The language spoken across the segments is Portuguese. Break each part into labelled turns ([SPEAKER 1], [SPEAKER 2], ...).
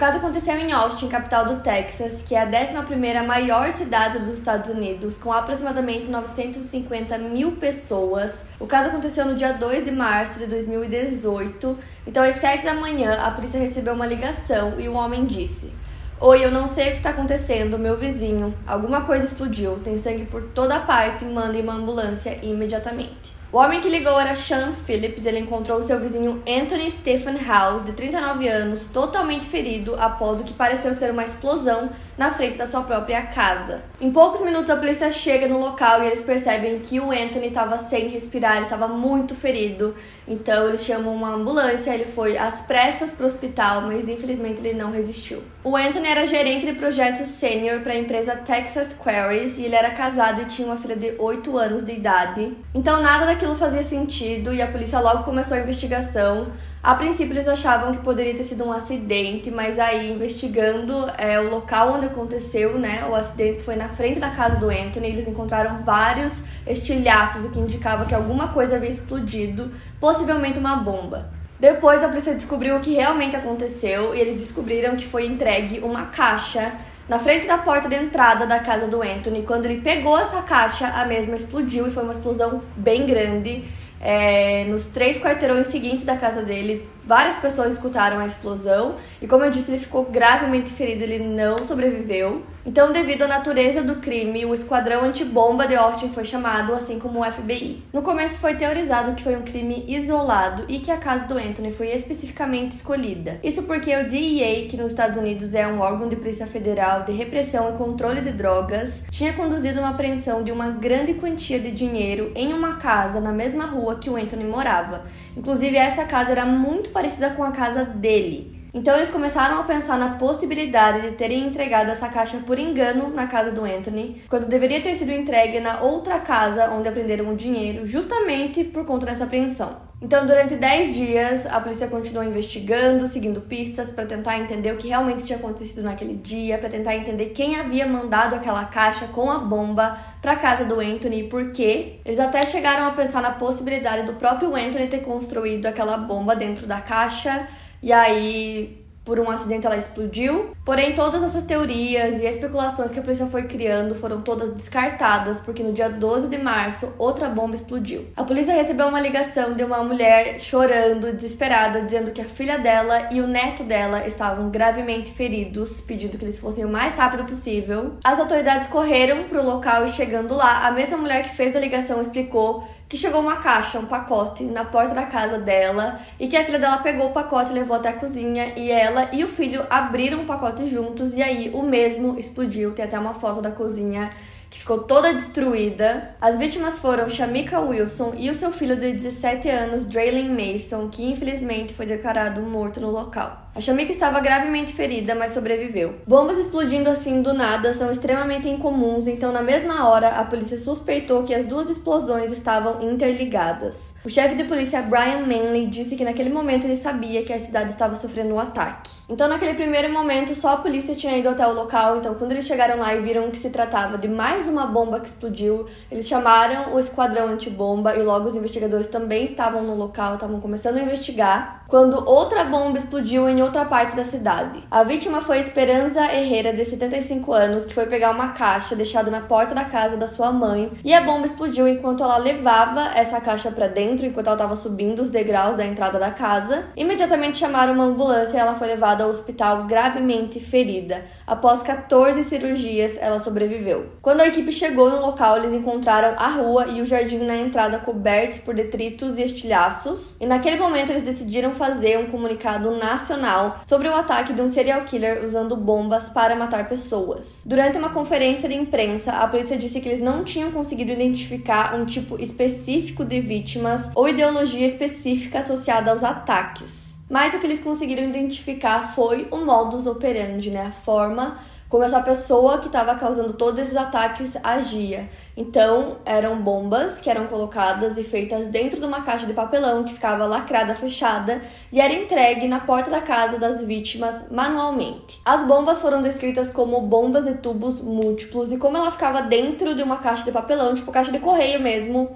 [SPEAKER 1] Caso aconteceu em Austin, capital do Texas, que é a 11ª maior cidade dos Estados Unidos, com aproximadamente 950 mil pessoas. O caso aconteceu no dia 2 de março de 2018. Então, às 7 da manhã, a polícia recebeu uma ligação e um homem disse... Oi, eu não sei o que está acontecendo, meu vizinho. Alguma coisa explodiu, tem sangue por toda parte, mandem uma ambulância imediatamente. O homem que ligou era Sean Phillips. Ele encontrou seu vizinho Anthony Stephen House, de 39 anos, totalmente ferido após o que pareceu ser uma explosão na frente da sua própria casa. Em poucos minutos, a polícia chega no local e eles percebem que o Anthony estava sem respirar, ele estava muito ferido. Então, eles chamam uma ambulância. Ele foi às pressas para o hospital, mas infelizmente ele não resistiu. O Anthony era gerente de projetos sênior para a empresa Texas Quarries e ele era casado e tinha uma filha de 8 anos de idade. Então, nada aquilo fazia sentido e a polícia logo começou a investigação. A princípio eles achavam que poderia ter sido um acidente, mas aí investigando é, o local onde aconteceu, né, o acidente que foi na frente da casa do Anthony, eles encontraram vários estilhaços, o que indicava que alguma coisa havia explodido, possivelmente uma bomba. Depois a polícia descobriu o que realmente aconteceu e eles descobriram que foi entregue uma caixa na frente da porta de entrada da casa do Anthony. Quando ele pegou essa caixa, a mesma explodiu e foi uma explosão bem grande. É, nos três quarteirões seguintes da casa dele, várias pessoas escutaram a explosão e, como eu disse, ele ficou gravemente ferido, ele não sobreviveu. Então, devido à natureza do crime, o esquadrão antibomba de Austin foi chamado, assim como o FBI. No começo foi teorizado que foi um crime isolado e que a casa do Anthony foi especificamente escolhida. Isso porque o DEA, que nos Estados Unidos é um órgão de polícia federal de repressão e controle de drogas, tinha conduzido uma apreensão de uma grande quantia de dinheiro em uma casa na mesma rua que o Anthony morava. Inclusive, essa casa era muito parecida com a casa dele. Então eles começaram a pensar na possibilidade de terem entregado essa caixa por engano na casa do Anthony, quando deveria ter sido entregue na outra casa onde aprenderam o dinheiro, justamente por conta dessa apreensão. Então, durante 10 dias, a polícia continuou investigando, seguindo pistas para tentar entender o que realmente tinha acontecido naquele dia, para tentar entender quem havia mandado aquela caixa com a bomba para casa do Anthony e por quê. Eles até chegaram a pensar na possibilidade do próprio Anthony ter construído aquela bomba dentro da caixa e aí por um acidente ela explodiu. Porém, todas essas teorias e especulações que a polícia foi criando foram todas descartadas, porque no dia 12 de março outra bomba explodiu. A polícia recebeu uma ligação de uma mulher chorando, desesperada, dizendo que a filha dela e o neto dela estavam gravemente feridos, pedindo que eles fossem o mais rápido possível. As autoridades correram para o local e chegando lá, a mesma mulher que fez a ligação explicou que chegou uma caixa, um pacote na porta da casa dela e que a filha dela pegou o pacote e levou até a cozinha e ela e o filho abriram o pacote juntos e aí o mesmo explodiu. Tem até uma foto da cozinha que ficou toda destruída. As vítimas foram Shamika Wilson e o seu filho de 17 anos, Draylin Mason, que infelizmente foi declarado morto no local. A Shamika estava gravemente ferida, mas sobreviveu. Bombas explodindo assim do nada são extremamente incomuns, então na mesma hora a polícia suspeitou que as duas explosões estavam interligadas. O chefe de polícia Brian Manley disse que naquele momento ele sabia que a cidade estava sofrendo um ataque. Então naquele primeiro momento só a polícia tinha ido até o local, então quando eles chegaram lá e viram que se tratava de mais uma bomba que explodiu, eles chamaram o esquadrão antibomba e logo os investigadores também estavam no local, estavam começando a investigar quando outra bomba explodiu em outra parte da cidade. A vítima foi Esperança Herrera, de 75 anos, que foi pegar uma caixa deixada na porta da casa da sua mãe e a bomba explodiu enquanto ela levava essa caixa para dentro, enquanto ela estava subindo os degraus da entrada da casa. Imediatamente chamaram uma ambulância e ela foi levada ao hospital gravemente ferida. Após 14 cirurgias, ela sobreviveu. Quando a equipe chegou no local, eles encontraram a rua e o jardim na entrada cobertos por detritos e estilhaços, e naquele momento eles decidiram fazer um comunicado nacional sobre o ataque de um serial killer usando bombas para matar pessoas. Durante uma conferência de imprensa, a polícia disse que eles não tinham conseguido identificar um tipo específico de vítimas ou ideologia específica associada aos ataques. Mas o que eles conseguiram identificar foi o modus operandi, né? A forma como essa pessoa que estava causando todos esses ataques agia. Então, eram bombas que eram colocadas e feitas dentro de uma caixa de papelão que ficava lacrada, fechada e era entregue na porta da casa das vítimas manualmente. As bombas foram descritas como bombas de tubos múltiplos e como ela ficava dentro de uma caixa de papelão, tipo caixa de correio mesmo,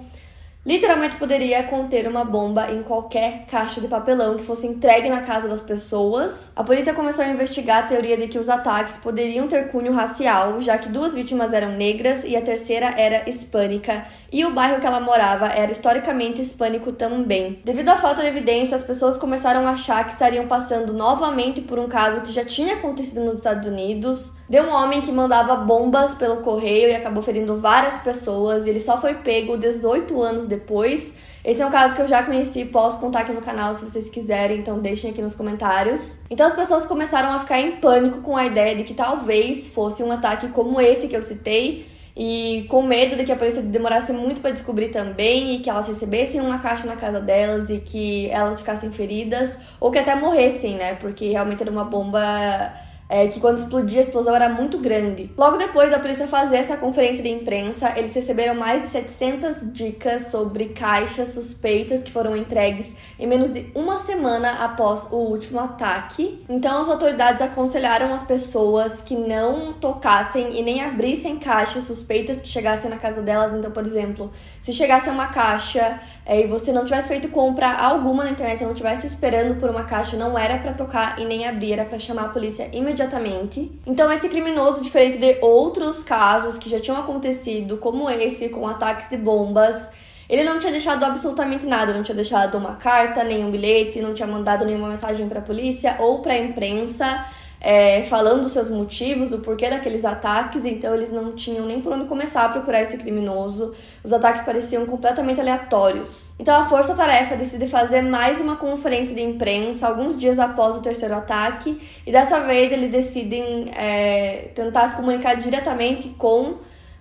[SPEAKER 1] literalmente poderia conter uma bomba em qualquer caixa de papelão que fosse entregue na casa das pessoas. A polícia começou a investigar a teoria de que os ataques poderiam ter cunho racial, já que duas vítimas eram negras e a terceira era hispânica, e o bairro que ela morava era historicamente hispânico também. Devido à falta de evidência, as pessoas começaram a achar que estariam passando novamente por um caso que já tinha acontecido nos Estados Unidos, de um homem que mandava bombas pelo correio e acabou ferindo várias pessoas, e ele só foi pego 18 anos depois. Esse é um caso que eu já conheci, posso contar aqui no canal se vocês quiserem, então deixem aqui nos comentários. Então as pessoas começaram a ficar em pânico com a ideia de que talvez fosse um ataque como esse que eu citei, e com medo de que a polícia demorasse muito para descobrir também e que elas recebessem uma caixa na casa delas e que elas ficassem feridas ou que até morressem, né? Porque realmente era uma bomba é, que quando explodia a explosão era muito grande. Logo depois da polícia fazer essa conferência de imprensa, eles receberam mais de 700 dicas sobre caixas suspeitas que foram entregues em menos de uma semana após o último ataque. Então as autoridades aconselharam as pessoas que não tocassem e nem abrissem caixas suspeitas que chegassem na casa delas. Então, por exemplo, se chegasse uma caixa é, e você não tivesse feito compra alguma na internet, não tivesse esperando por uma caixa, não era para tocar e nem abrir, era para chamar a polícia imediatamente. Então, esse criminoso, diferente de outros casos que já tinham acontecido, como esse, com ataques de bombas, ele não tinha deixado absolutamente nada, não tinha deixado uma carta, nenhum bilhete, não tinha mandado nenhuma mensagem para a polícia ou para a imprensa é, falando os seus motivos, o porquê daqueles ataques, então eles não tinham nem por onde começar a procurar esse criminoso. Os ataques pareciam completamente aleatórios. Então a Força Tarefa decide fazer mais uma conferência de imprensa alguns dias após o terceiro ataque, e dessa vez eles decidem é, tentar se comunicar diretamente com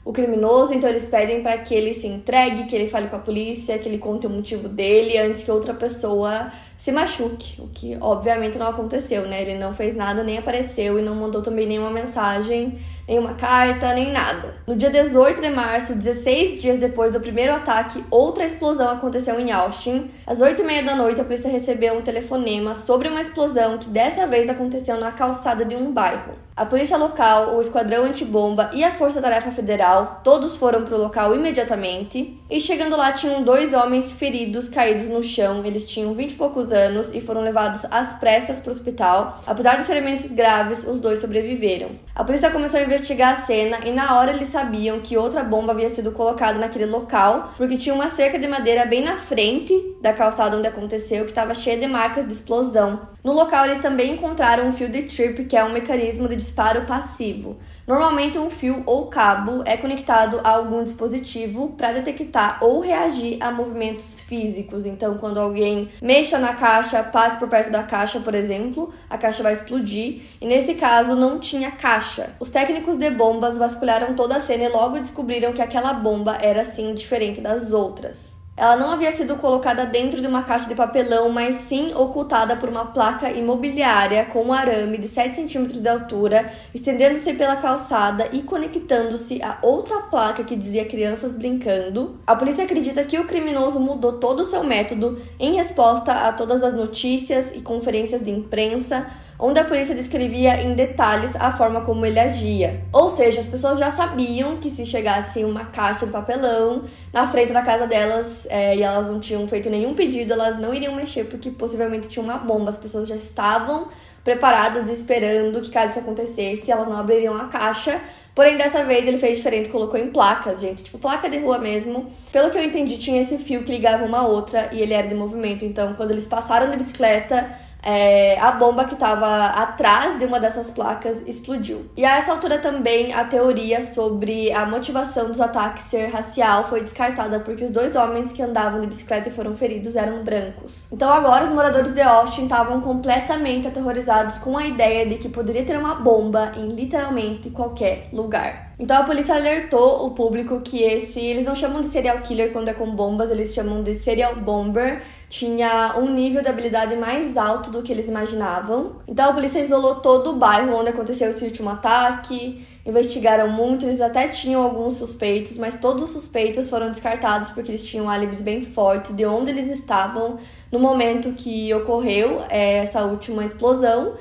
[SPEAKER 1] o criminoso, então eles pedem para que ele se entregue, que ele fale com a polícia, que ele conte o motivo dele antes que outra pessoa se machuque, o que obviamente não aconteceu, né? Ele não fez nada, nem apareceu e não mandou também nenhuma mensagem, nenhuma carta, nem nada. No dia 18 de março, 16 dias depois do primeiro ataque, outra explosão aconteceu em Austin. Às 8 e meia da noite, a polícia recebeu um telefonema sobre uma explosão que dessa vez aconteceu na calçada de um bairro. A polícia local, o esquadrão antibomba e a Força Tarefa Federal, todos foram para o local imediatamente. E chegando lá, tinham dois homens feridos caídos no chão. Eles tinham 20 e poucos anos e foram levados às pressas para o hospital. Apesar dos ferimentos graves, os dois sobreviveram. A polícia começou a investigar a cena e na hora eles sabiam que outra bomba havia sido colocada naquele local, porque tinha uma cerca de madeira bem na frente da calçada onde aconteceu que estava cheia de marcas de explosão. No local, eles também encontraram um fio de trip, que é um mecanismo de disparo passivo. Normalmente, um fio ou cabo é conectado a algum dispositivo para detectar ou reagir a movimentos físicos. Então, quando alguém mexa na caixa, passe por perto da caixa, por exemplo, a caixa vai explodir. E nesse caso, não tinha caixa. Os técnicos de bombas vasculharam toda a cena e logo descobriram que aquela bomba era sim diferente das outras. Ela não havia sido colocada dentro de uma caixa de papelão, mas sim ocultada por uma placa imobiliária com um arame de 7 centímetros de altura, estendendo-se pela calçada e conectando-se a outra placa que dizia crianças brincando. A polícia acredita que o criminoso mudou todo o seu método em resposta a todas as notícias e conferências de imprensa onde a polícia descrevia em detalhes a forma como ele agia. Ou seja, as pessoas já sabiam que se chegasse uma caixa de papelão na frente da casa delas é, e elas não tinham feito nenhum pedido, elas não iriam mexer porque possivelmente tinha uma bomba. As pessoas já estavam preparadas, esperando que caso isso acontecesse, elas não abririam a caixa. Porém, dessa vez ele fez diferente, colocou em placas, gente, tipo placa de rua mesmo. Pelo que eu entendi, tinha esse fio que ligava uma a outra e ele era de movimento. Então, quando eles passaram na bicicleta, é, a bomba que estava atrás de uma dessas placas explodiu. E a essa altura também a teoria sobre a motivação dos ataques ser racial foi descartada porque os dois homens que andavam de bicicleta e foram feridos eram brancos. Então agora os moradores de Austin estavam completamente aterrorizados com a ideia de que poderia ter uma bomba em literalmente qualquer lugar. Então a polícia alertou o público que esse, eles não chamam de serial killer quando é com bombas, eles chamam de serial bomber, tinha um nível de habilidade mais alto do que eles imaginavam. Então a polícia isolou todo o bairro onde aconteceu esse último ataque, investigaram muito, eles até tinham alguns suspeitos, mas todos os suspeitos foram descartados porque eles tinham álibis bem fortes de onde eles estavam no momento que ocorreu é, essa última explosão.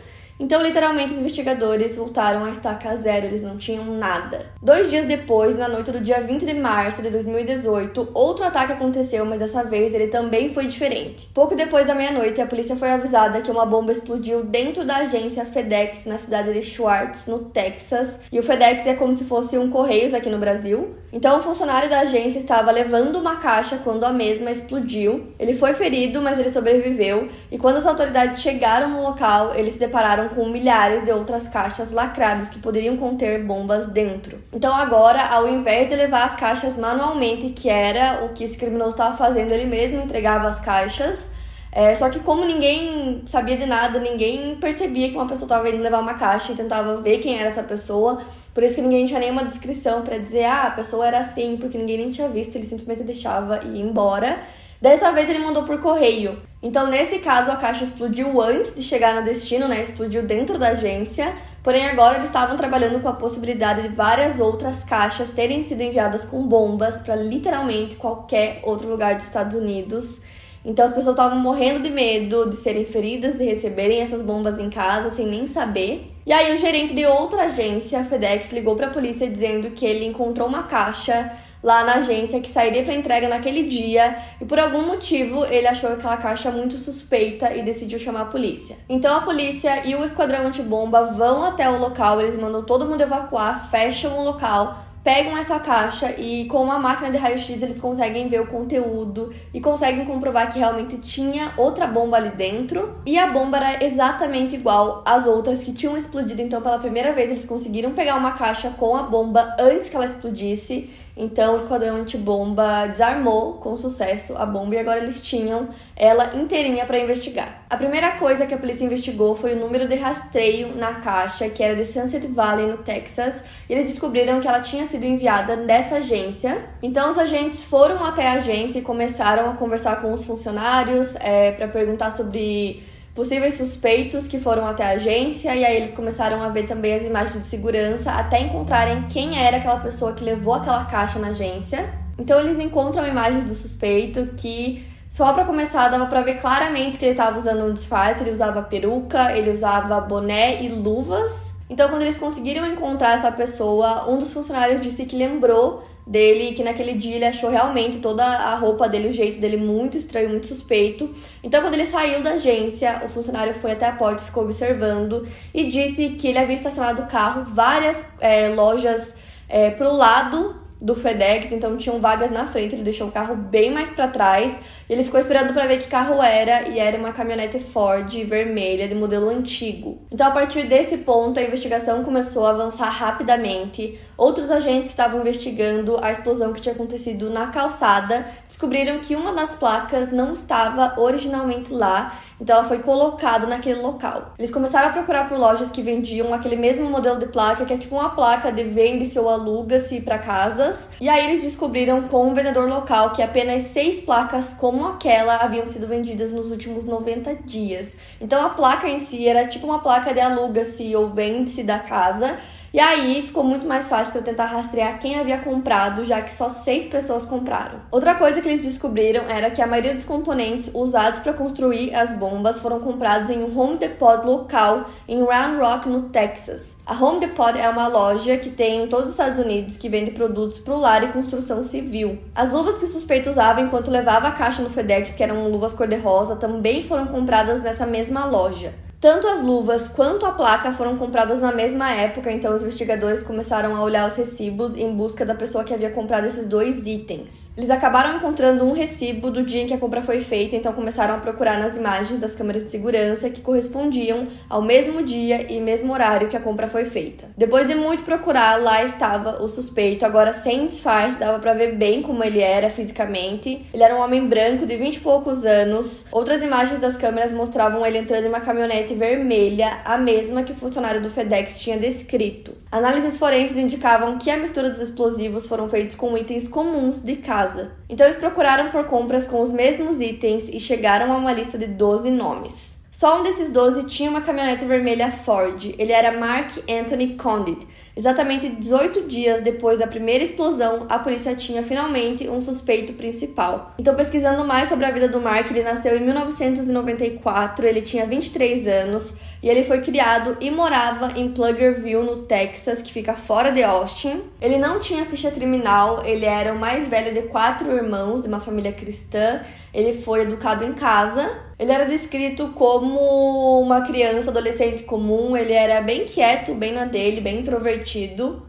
[SPEAKER 1] Então, literalmente, os investigadores voltaram a estaca zero, eles não tinham nada. Dois dias depois, na noite do dia 20 de março de 2018, outro ataque aconteceu, mas dessa vez ele também foi diferente. Pouco depois da meia-noite, a polícia foi avisada que uma bomba explodiu dentro da agência FedEx na cidade de Schwartz, no Texas. E o FedEx é como se fosse um Correios aqui no Brasil. Então, o funcionário da agência estava levando uma caixa quando a mesma explodiu. Ele foi ferido, mas ele sobreviveu. E quando as autoridades chegaram no local, eles se depararam com milhares de outras caixas lacradas que poderiam conter bombas dentro. Então agora, ao invés de levar as caixas manualmente, que era o que esse criminoso estava fazendo, ele mesmo entregava as caixas. É, só que como ninguém sabia de nada, ninguém percebia que uma pessoa estava indo levar uma caixa e tentava ver quem era essa pessoa. Por isso que ninguém tinha nenhuma descrição para dizer, ah, a pessoa era assim, porque ninguém nem tinha visto, ele simplesmente deixava ir embora. Dessa vez ele mandou por correio. Então, nesse caso, a caixa explodiu antes de chegar no destino, né? Explodiu dentro da agência. Porém, agora eles estavam trabalhando com a possibilidade de várias outras caixas terem sido enviadas com bombas para literalmente qualquer outro lugar dos Estados Unidos. Então, as pessoas estavam morrendo de medo de serem feridas, de receberem essas bombas em casa sem nem saber. E aí, o gerente de outra agência, a FedEx, ligou para a polícia dizendo que ele encontrou uma caixa lá na agência que sairia para entrega naquele dia e por algum motivo ele achou aquela caixa muito suspeita e decidiu chamar a polícia. Então a polícia e o esquadrão antibomba vão até o local, eles mandam todo mundo evacuar, fecham o local, pegam essa caixa e com uma máquina de raio-x eles conseguem ver o conteúdo e conseguem comprovar que realmente tinha outra bomba ali dentro. E a bomba era exatamente igual às outras que tinham explodido. Então, pela primeira vez, eles conseguiram pegar uma caixa com a bomba antes que ela explodisse. Então, o esquadrão antibomba desarmou com sucesso a bomba e agora eles tinham ela inteirinha para investigar. A primeira coisa que a polícia investigou foi o número de rastreio na caixa, que era de Sunset Valley, no Texas, e eles descobriram que ela tinha sido enviada dessa agência. Então, os agentes foram até a agência e começaram a conversar com os funcionários é, para perguntar sobre possíveis suspeitos que foram até a agência e aí eles começaram a ver também as imagens de segurança até encontrarem quem era aquela pessoa que levou aquela caixa na agência. Então eles encontram imagens do suspeito que só para começar dava para ver claramente que ele estava usando um disfarce, ele usava peruca, ele usava boné e luvas. Então quando eles conseguiram encontrar essa pessoa, um dos funcionários disse que lembrou dele que naquele dia ele achou realmente toda a roupa dele, o jeito dele muito estranho, muito suspeito. Então, quando ele saiu da agência, o funcionário foi até a porta, ficou observando e disse que ele havia estacionado o carro várias é, lojas é, pro lado do FedEx, então tinham vagas na frente, ele deixou o carro bem mais para trás. Ele ficou esperando para ver que carro era e era uma caminhonete Ford vermelha de modelo antigo. Então a partir desse ponto a investigação começou a avançar rapidamente. Outros agentes que estavam investigando a explosão que tinha acontecido na calçada descobriram que uma das placas não estava originalmente lá então ela foi colocada naquele local. Eles começaram a procurar por lojas que vendiam aquele mesmo modelo de placa, que é tipo uma placa de vende-se ou aluga-se para casas. E aí eles descobriram com um vendedor local que apenas seis placas como aquela haviam sido vendidas nos últimos 90 dias. Então a placa em si era tipo uma placa de aluga-se ou vende-se da casa. E aí ficou muito mais fácil para tentar rastrear quem havia comprado, já que só seis pessoas compraram. Outra coisa que eles descobriram era que a maioria dos componentes usados para construir as bombas foram comprados em um Home Depot local em Round Rock, no Texas. A Home Depot é uma loja que tem em todos os Estados Unidos que vende produtos para o lar e construção civil. As luvas que o suspeito usava enquanto levava a caixa no FedEx, que eram luvas cor-de-rosa, também foram compradas nessa mesma loja. Tanto as luvas quanto a placa foram compradas na mesma época, então os investigadores começaram a olhar os recibos em busca da pessoa que havia comprado esses dois itens. Eles acabaram encontrando um recibo do dia em que a compra foi feita, então começaram a procurar nas imagens das câmeras de segurança que correspondiam ao mesmo dia e mesmo horário que a compra foi feita. Depois de muito procurar, lá estava o suspeito, agora sem disfarce, dava para ver bem como ele era fisicamente. Ele era um homem branco de 20 e poucos anos. Outras imagens das câmeras mostravam ele entrando em uma caminhonete vermelha, a mesma que o funcionário do FedEx tinha descrito. Análises forenses indicavam que a mistura dos explosivos foram feitos com itens comuns de casa. Então eles procuraram por compras com os mesmos itens e chegaram a uma lista de 12 nomes. Só um desses 12 tinha uma caminhonete vermelha Ford. Ele era Mark Anthony Condit. Exatamente 18 dias depois da primeira explosão, a polícia tinha finalmente um suspeito principal. Então, pesquisando mais sobre a vida do Mark, ele nasceu em 1994, ele tinha 23 anos e ele foi criado e morava em Pluggerville, no Texas, que fica fora de Austin. Ele não tinha ficha criminal, ele era o mais velho de quatro irmãos de uma família cristã. Ele foi educado em casa ele era descrito como uma criança, adolescente comum, ele era bem quieto, bem na dele, bem introvertido.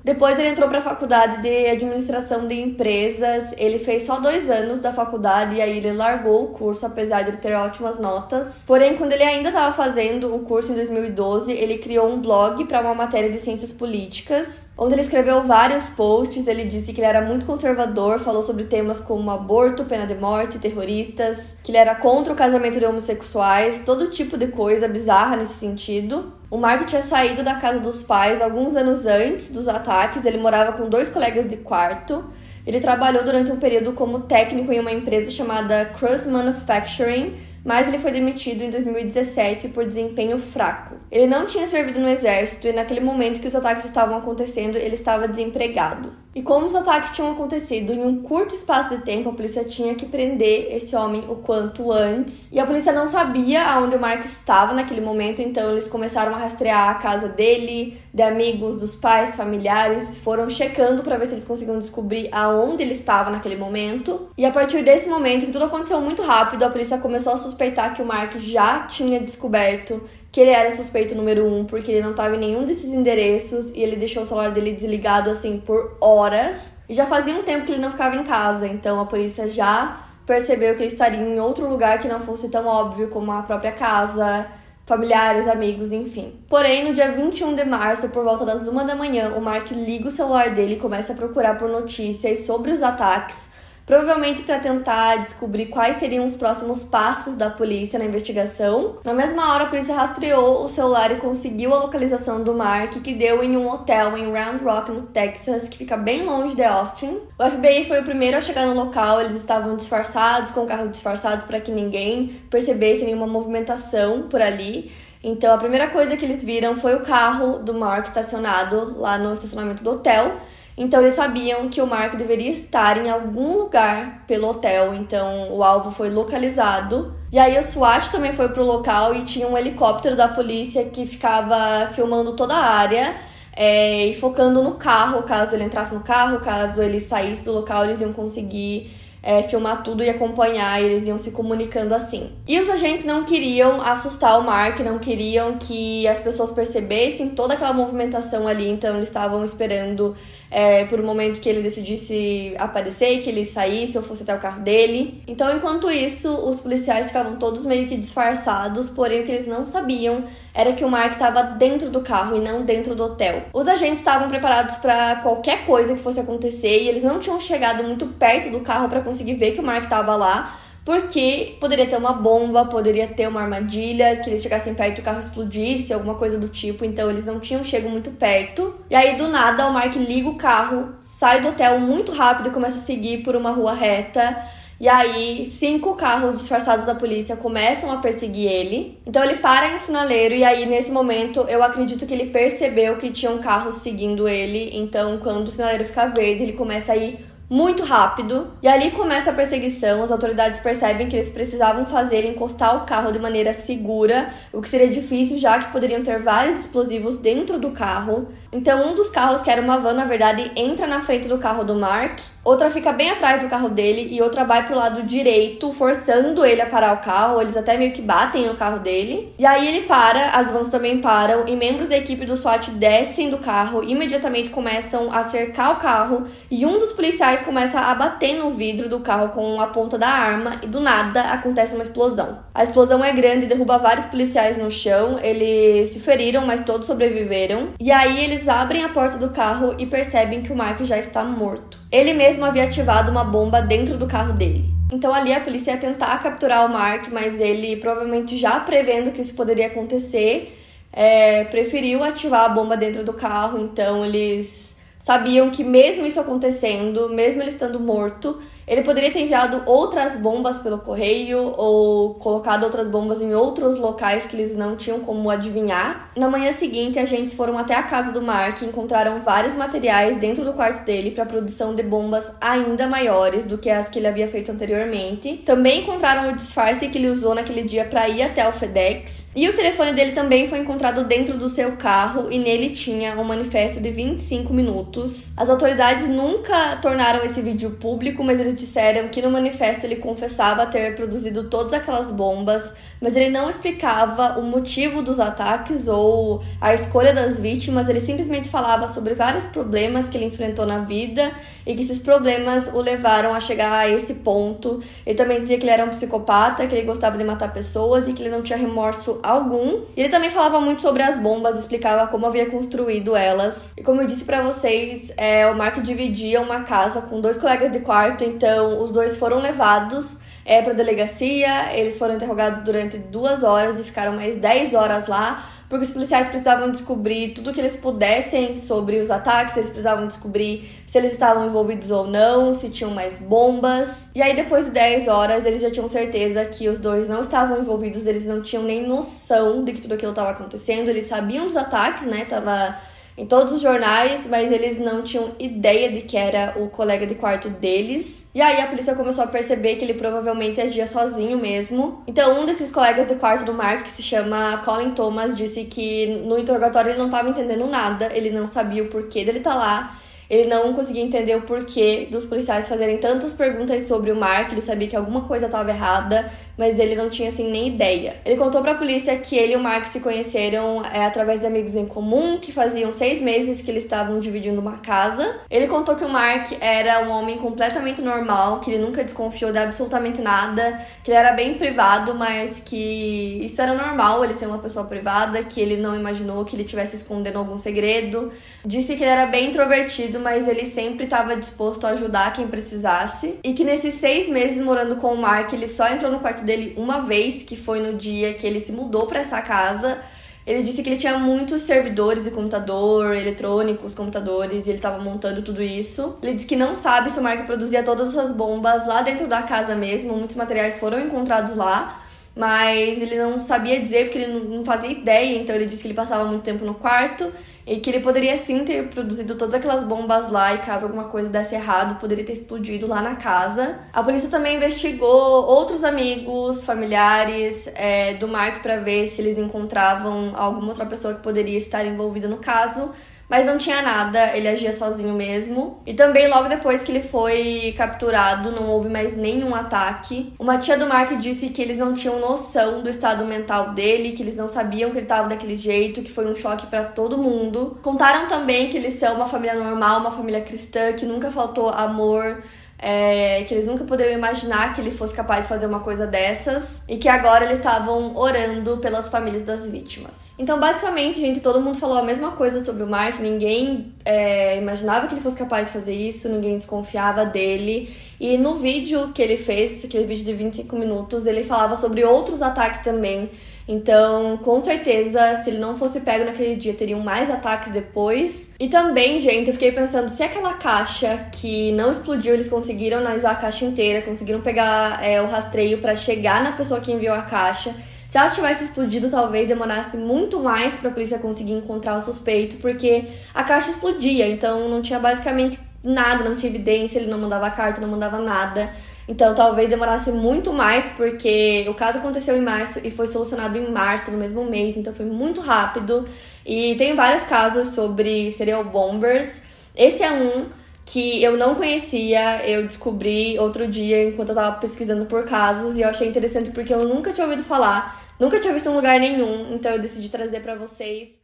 [SPEAKER 1] Depois ele entrou para a faculdade de administração de empresas. Ele fez só dois anos da faculdade e aí ele largou o curso, apesar de ter ótimas notas. Porém, quando ele ainda estava fazendo o curso em 2012, ele criou um blog para uma matéria de ciências políticas onde ele escreveu vários posts. Ele disse que ele era muito conservador, falou sobre temas como aborto, pena de morte, terroristas, que ele era contra o casamento de homossexuais, todo tipo de coisa bizarra nesse sentido. O Mark tinha saído da casa dos pais alguns anos antes dos ataques, ele morava com dois colegas de quarto. Ele trabalhou durante um período como técnico em uma empresa chamada Cross Manufacturing, mas ele foi demitido em 2017 por desempenho fraco. Ele não tinha servido no exército e naquele momento que os ataques estavam acontecendo, ele estava desempregado. E como os ataques tinham acontecido em um curto espaço de tempo, a polícia tinha que prender esse homem o quanto antes. E a polícia não sabia aonde o Mark estava naquele momento, então eles começaram a rastrear a casa dele, de amigos, dos pais, familiares, foram checando para ver se eles conseguiam descobrir aonde ele estava naquele momento. E a partir desse momento, que tudo aconteceu muito rápido, a polícia começou a suspeitar que o Mark já tinha descoberto que ele era suspeito número um, porque ele não estava em nenhum desses endereços e ele deixou o celular dele desligado assim por horas. E já fazia um tempo que ele não ficava em casa, então a polícia já percebeu que ele estaria em outro lugar que não fosse tão óbvio como a própria casa, familiares, amigos, enfim. Porém, no dia 21 de março, por volta das uma da manhã, o Mark liga o celular dele e começa a procurar por notícias sobre os ataques provavelmente para tentar descobrir quais seriam os próximos passos da polícia na investigação. Na mesma hora, a polícia rastreou o celular e conseguiu a localização do Mark, que deu em um hotel em Round Rock, no Texas, que fica bem longe de Austin. O FBI foi o primeiro a chegar no local, eles estavam disfarçados, com carros disfarçados para que ninguém percebesse nenhuma movimentação por ali. Então, a primeira coisa que eles viram foi o carro do Mark estacionado lá no estacionamento do hotel. Então eles sabiam que o Mark deveria estar em algum lugar pelo hotel, então o alvo foi localizado. E aí o SWAT também foi pro local e tinha um helicóptero da polícia que ficava filmando toda a área é, e focando no carro, caso ele entrasse no carro, caso ele saísse do local, eles iam conseguir é, filmar tudo e acompanhar, e eles iam se comunicando assim. E os agentes não queriam assustar o Mark, não queriam que as pessoas percebessem toda aquela movimentação ali, então eles estavam esperando é, por um momento que ele decidisse aparecer, que ele saísse ou fosse até o carro dele. Então, enquanto isso, os policiais ficavam todos meio que disfarçados, porém o que eles não sabiam era que o Mark estava dentro do carro e não dentro do hotel. Os agentes estavam preparados para qualquer coisa que fosse acontecer e eles não tinham chegado muito perto do carro para conseguir ver que o Mark estava lá porque poderia ter uma bomba, poderia ter uma armadilha, que eles chegassem perto e o carro explodisse, alguma coisa do tipo, então eles não tinham chego muito perto. E aí do nada o Mark liga o carro, sai do hotel muito rápido e começa a seguir por uma rua reta. E aí, cinco carros disfarçados da polícia começam a perseguir ele. Então ele para em um sinaleiro e aí nesse momento eu acredito que ele percebeu que tinha um carro seguindo ele. Então, quando o sinaleiro fica verde, ele começa a ir muito rápido. E ali começa a perseguição. As autoridades percebem que eles precisavam fazer encostar o carro de maneira segura, o que seria difícil já que poderiam ter vários explosivos dentro do carro. Então, um dos carros, que era uma van, na verdade, entra na frente do carro do Mark outra fica bem atrás do carro dele e outra vai pro lado direito, forçando ele a parar o carro. Eles até meio que batem no carro dele. E aí ele para, as vans também param e membros da equipe do SWAT descem do carro, imediatamente começam a cercar o carro e um dos policiais começa a bater no vidro do carro com a ponta da arma e do nada acontece uma explosão. A explosão é grande, derruba vários policiais no chão, eles se feriram, mas todos sobreviveram. E aí eles abrem a porta do carro e percebem que o Mark já está morto. Ele mesmo havia ativado uma bomba dentro do carro dele. Então ali a polícia ia tentar capturar o Mark, mas ele provavelmente já prevendo que isso poderia acontecer, é, preferiu ativar a bomba dentro do carro. Então eles sabiam que mesmo isso acontecendo, mesmo ele estando morto, ele poderia ter enviado outras bombas pelo correio ou colocado outras bombas em outros locais que eles não tinham como adivinhar. Na manhã seguinte, agentes foram até a casa do Mark e encontraram vários materiais dentro do quarto dele para produção de bombas ainda maiores do que as que ele havia feito anteriormente. Também encontraram o disfarce que ele usou naquele dia para ir até o FedEx. E o telefone dele também foi encontrado dentro do seu carro e nele tinha um manifesto de 25 minutos. As autoridades nunca tornaram esse vídeo público, mas eles disseram que no manifesto ele confessava ter produzido todas aquelas bombas, mas ele não explicava o motivo dos ataques ou a escolha das vítimas, ele simplesmente falava sobre vários problemas que ele enfrentou na vida e que esses problemas o levaram a chegar a esse ponto. Ele também dizia que ele era um psicopata, que ele gostava de matar pessoas e que ele não tinha remorso algum. E ele também falava muito sobre as bombas, explicava como havia construído elas. E como eu disse para vocês, é, o Mark dividia uma casa com dois colegas de quarto, então os dois foram levados é, para delegacia. Eles foram interrogados durante duas horas e ficaram mais 10 horas lá porque os policiais precisavam descobrir tudo que eles pudessem sobre os ataques, eles precisavam descobrir se eles estavam envolvidos ou não, se tinham mais bombas. E aí, depois de 10 horas, eles já tinham certeza que os dois não estavam envolvidos, eles não tinham nem noção de que tudo aquilo estava acontecendo, eles sabiam dos ataques, né? Tava em todos os jornais, mas eles não tinham ideia de que era o colega de quarto deles. E aí a polícia começou a perceber que ele provavelmente agia sozinho mesmo. Então, um desses colegas de quarto do Mark, que se chama Colin Thomas, disse que no interrogatório ele não estava entendendo nada, ele não sabia o porquê dele estar tá lá. Ele não conseguia entender o porquê dos policiais fazerem tantas perguntas sobre o Mark, ele sabia que alguma coisa estava errada, mas ele não tinha assim nem ideia. Ele contou para a polícia que ele e o Mark se conheceram é, através de amigos em comum, que faziam seis meses que eles estavam dividindo uma casa. Ele contou que o Mark era um homem completamente normal, que ele nunca desconfiou de absolutamente nada, que ele era bem privado, mas que isso era normal, ele ser uma pessoa privada, que ele não imaginou que ele tivesse escondendo algum segredo. Disse que ele era bem introvertido, mas ele sempre estava disposto a ajudar quem precisasse. E que nesses seis meses morando com o Mark, ele só entrou no quarto dele uma vez, que foi no dia que ele se mudou para essa casa. Ele disse que ele tinha muitos servidores de computador, eletrônicos, computadores, e ele estava montando tudo isso. Ele disse que não sabe se o Mark produzia todas essas bombas lá dentro da casa mesmo, muitos materiais foram encontrados lá mas ele não sabia dizer porque ele não fazia ideia, então ele disse que ele passava muito tempo no quarto e que ele poderia sim ter produzido todas aquelas bombas lá e caso alguma coisa desse errado, poderia ter explodido lá na casa. A polícia também investigou outros amigos, familiares é, do Mark para ver se eles encontravam alguma outra pessoa que poderia estar envolvida no caso mas não tinha nada, ele agia sozinho mesmo. E também logo depois que ele foi capturado, não houve mais nenhum ataque. Uma tia do Mark disse que eles não tinham noção do estado mental dele, que eles não sabiam que ele estava daquele jeito, que foi um choque para todo mundo. Contaram também que eles são uma família normal, uma família cristã, que nunca faltou amor é, que eles nunca poderiam imaginar que ele fosse capaz de fazer uma coisa dessas e que agora eles estavam orando pelas famílias das vítimas. Então, basicamente, gente, todo mundo falou a mesma coisa sobre o Mark, ninguém é, imaginava que ele fosse capaz de fazer isso, ninguém desconfiava dele. E no vídeo que ele fez, aquele vídeo de 25 minutos, ele falava sobre outros ataques também então, com certeza, se ele não fosse pego naquele dia, teriam mais ataques depois. E também, gente, eu fiquei pensando se aquela caixa que não explodiu, eles conseguiram analisar a caixa inteira, conseguiram pegar é, o rastreio para chegar na pessoa que enviou a caixa. Se ela tivesse explodido, talvez demorasse muito mais para a polícia conseguir encontrar o suspeito, porque a caixa explodia, então não tinha basicamente nada, não tinha evidência, ele não mandava carta, não mandava nada. Então talvez demorasse muito mais, porque o caso aconteceu em março e foi solucionado em março, no mesmo mês, então foi muito rápido. E tem vários casos sobre serial bombers. Esse é um que eu não conhecia, eu descobri outro dia enquanto eu tava pesquisando por casos e eu achei interessante porque eu nunca tinha ouvido falar, nunca tinha visto em lugar nenhum, então eu decidi trazer para vocês.